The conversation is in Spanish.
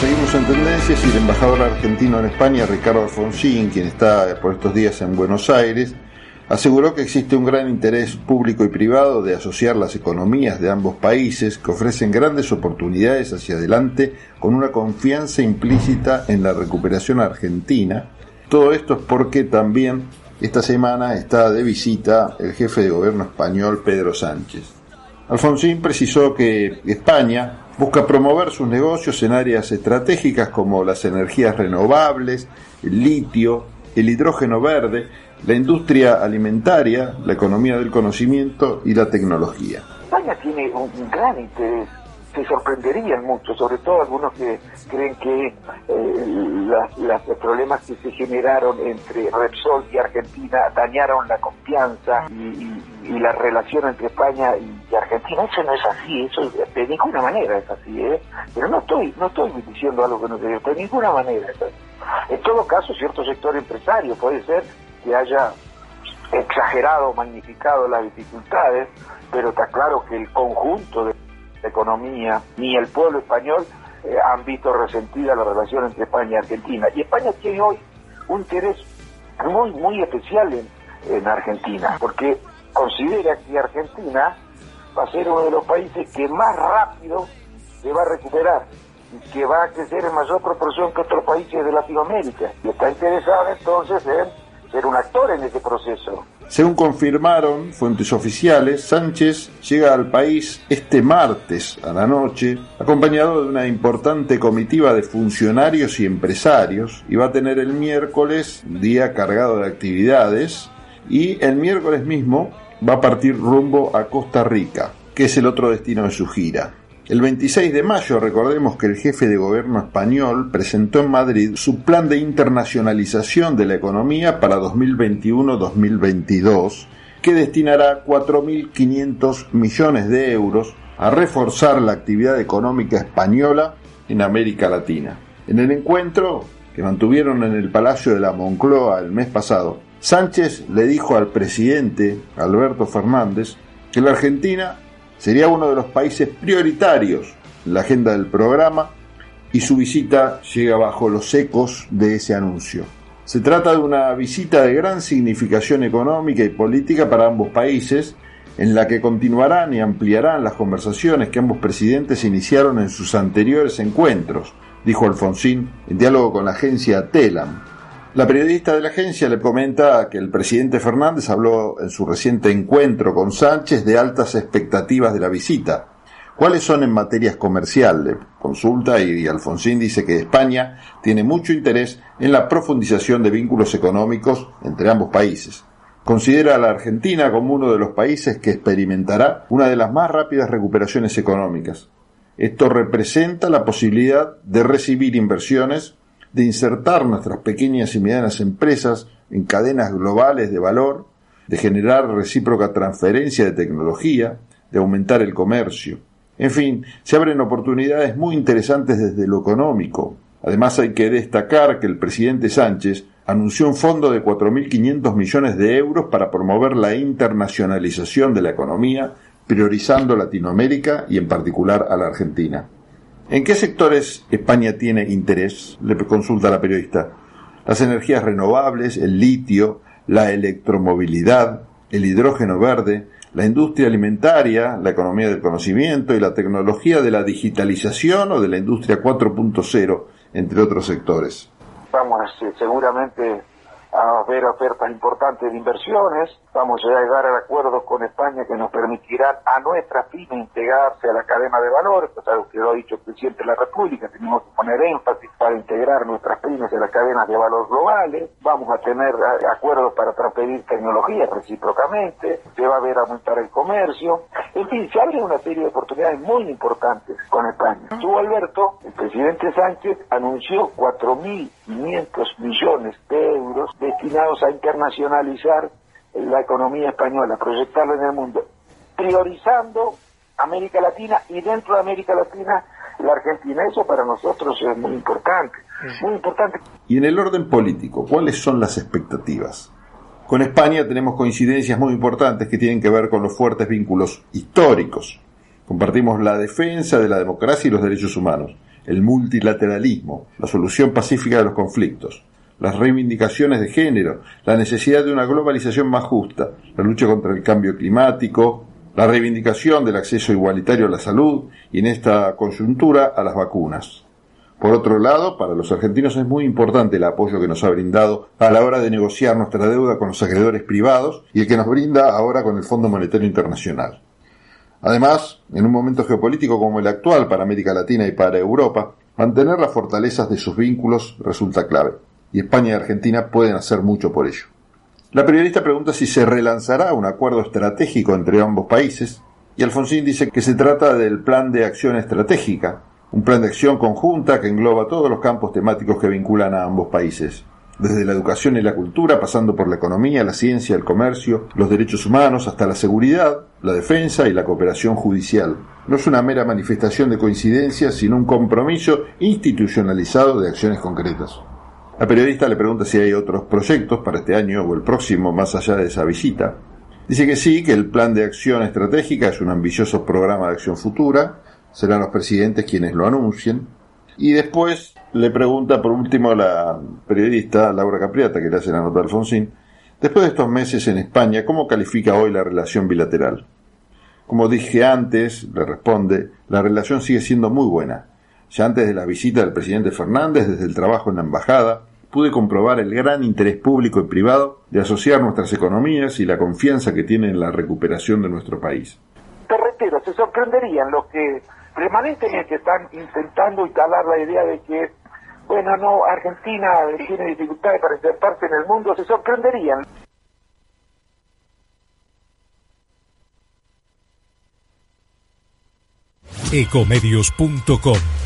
Seguimos en tendencias y el embajador argentino en España, Ricardo Alfonsín, quien está por estos días en Buenos Aires, aseguró que existe un gran interés público y privado de asociar las economías de ambos países que ofrecen grandes oportunidades hacia adelante con una confianza implícita en la recuperación argentina. Todo esto es porque también esta semana está de visita el jefe de gobierno español Pedro Sánchez. Alfonsín precisó que España busca promover sus negocios en áreas estratégicas como las energías renovables, el litio, el hidrógeno verde, la industria alimentaria, la economía del conocimiento y la tecnología. España tiene un, gran interés se sorprenderían mucho, sobre todo algunos que creen que eh, los problemas que se generaron entre Repsol y Argentina dañaron la confianza y, la relación entre España y, Argentina. Eso no es así, eso de ninguna manera es así, ¿eh? Pero no estoy, no estoy diciendo algo que no te de ninguna manera es así. En todo caso, cierto sector empresario puede ser que haya exagerado, magnificado las dificultades, pero está claro que el conjunto de la economía ni el pueblo español eh, han visto resentida la relación entre España y Argentina. Y España tiene hoy un interés muy, muy especial en, en Argentina, porque considera que Argentina va a ser uno de los países que más rápido se va a recuperar y que va a crecer en mayor proporción que otros países de Latinoamérica. Y está interesada entonces en ser un actor en ese proceso. Según confirmaron fuentes oficiales, Sánchez llega al país este martes a la noche, acompañado de una importante comitiva de funcionarios y empresarios, y va a tener el miércoles día cargado de actividades, y el miércoles mismo va a partir rumbo a Costa Rica, que es el otro destino de su gira. El 26 de mayo, recordemos que el jefe de gobierno español presentó en Madrid su plan de internacionalización de la economía para 2021-2022, que destinará 4.500 millones de euros a reforzar la actividad económica española en América Latina. En el encuentro que mantuvieron en el Palacio de la Moncloa el mes pasado, Sánchez le dijo al presidente Alberto Fernández que la Argentina Sería uno de los países prioritarios en la agenda del programa y su visita llega bajo los ecos de ese anuncio. Se trata de una visita de gran significación económica y política para ambos países, en la que continuarán y ampliarán las conversaciones que ambos presidentes iniciaron en sus anteriores encuentros, dijo Alfonsín en diálogo con la agencia TELAM. La periodista de la agencia le comenta que el presidente Fernández habló en su reciente encuentro con Sánchez de altas expectativas de la visita. ¿Cuáles son en materias comerciales? Consulta y Alfonsín dice que España tiene mucho interés en la profundización de vínculos económicos entre ambos países. Considera a la Argentina como uno de los países que experimentará una de las más rápidas recuperaciones económicas. Esto representa la posibilidad de recibir inversiones de insertar nuestras pequeñas y medianas empresas en cadenas globales de valor, de generar recíproca transferencia de tecnología, de aumentar el comercio. En fin, se abren oportunidades muy interesantes desde lo económico. Además hay que destacar que el presidente Sánchez anunció un fondo de 4.500 millones de euros para promover la internacionalización de la economía, priorizando Latinoamérica y en particular a la Argentina. ¿En qué sectores España tiene interés? Le consulta la periodista. Las energías renovables, el litio, la electromovilidad, el hidrógeno verde, la industria alimentaria, la economía del conocimiento y la tecnología de la digitalización o de la industria 4.0, entre otros sectores. Vamos, seguramente a ver ofertas importantes de inversiones, vamos a llegar a acuerdos con España que nos permitirán a nuestras pymes integrarse a la cadena de valor, es algo que lo ha dicho el presidente de la República, tenemos que poner énfasis para integrar nuestras pymes a las cadenas de valor globales, vamos a tener acuerdos para transferir tecnología recíprocamente, se va a ver aumentar el comercio, en fin, se abre una serie de oportunidades muy importantes con España. Tú, Alberto, el presidente Sánchez anunció 4.500 millones de euros destinados a internacionalizar la economía española, proyectarla en el mundo, priorizando América Latina y dentro de América Latina la Argentina. Eso para nosotros es muy importante, muy importante. Y en el orden político, ¿cuáles son las expectativas? Con España tenemos coincidencias muy importantes que tienen que ver con los fuertes vínculos históricos. Compartimos la defensa de la democracia y los derechos humanos el multilateralismo, la solución pacífica de los conflictos, las reivindicaciones de género, la necesidad de una globalización más justa, la lucha contra el cambio climático, la reivindicación del acceso igualitario a la salud y en esta coyuntura a las vacunas. Por otro lado, para los argentinos es muy importante el apoyo que nos ha brindado a la hora de negociar nuestra deuda con los acreedores privados y el que nos brinda ahora con el Fondo Monetario Internacional. Además, en un momento geopolítico como el actual para América Latina y para Europa, mantener las fortalezas de sus vínculos resulta clave, y España y Argentina pueden hacer mucho por ello. La periodista pregunta si se relanzará un acuerdo estratégico entre ambos países, y Alfonsín dice que se trata del Plan de Acción Estratégica, un plan de acción conjunta que engloba todos los campos temáticos que vinculan a ambos países, desde la educación y la cultura, pasando por la economía, la ciencia, el comercio, los derechos humanos, hasta la seguridad, la defensa y la cooperación judicial. No es una mera manifestación de coincidencia, sino un compromiso institucionalizado de acciones concretas. La periodista le pregunta si hay otros proyectos para este año o el próximo más allá de esa visita. Dice que sí, que el plan de acción estratégica es un ambicioso programa de acción futura, serán los presidentes quienes lo anuncien. Y después le pregunta por último a la periodista Laura Capriata, que le hace la nota a Alfonsín, después de estos meses en España, ¿cómo califica hoy la relación bilateral? Como dije antes, le responde, la relación sigue siendo muy buena. Ya antes de la visita del presidente Fernández, desde el trabajo en la embajada, pude comprobar el gran interés público y privado de asociar nuestras economías y la confianza que tiene en la recuperación de nuestro país. Te reitero, se sorprenderían los que permanentemente están intentando instalar la idea de que, bueno, no, Argentina tiene dificultades para ser parte en el mundo, se sorprenderían. Ecomedios.com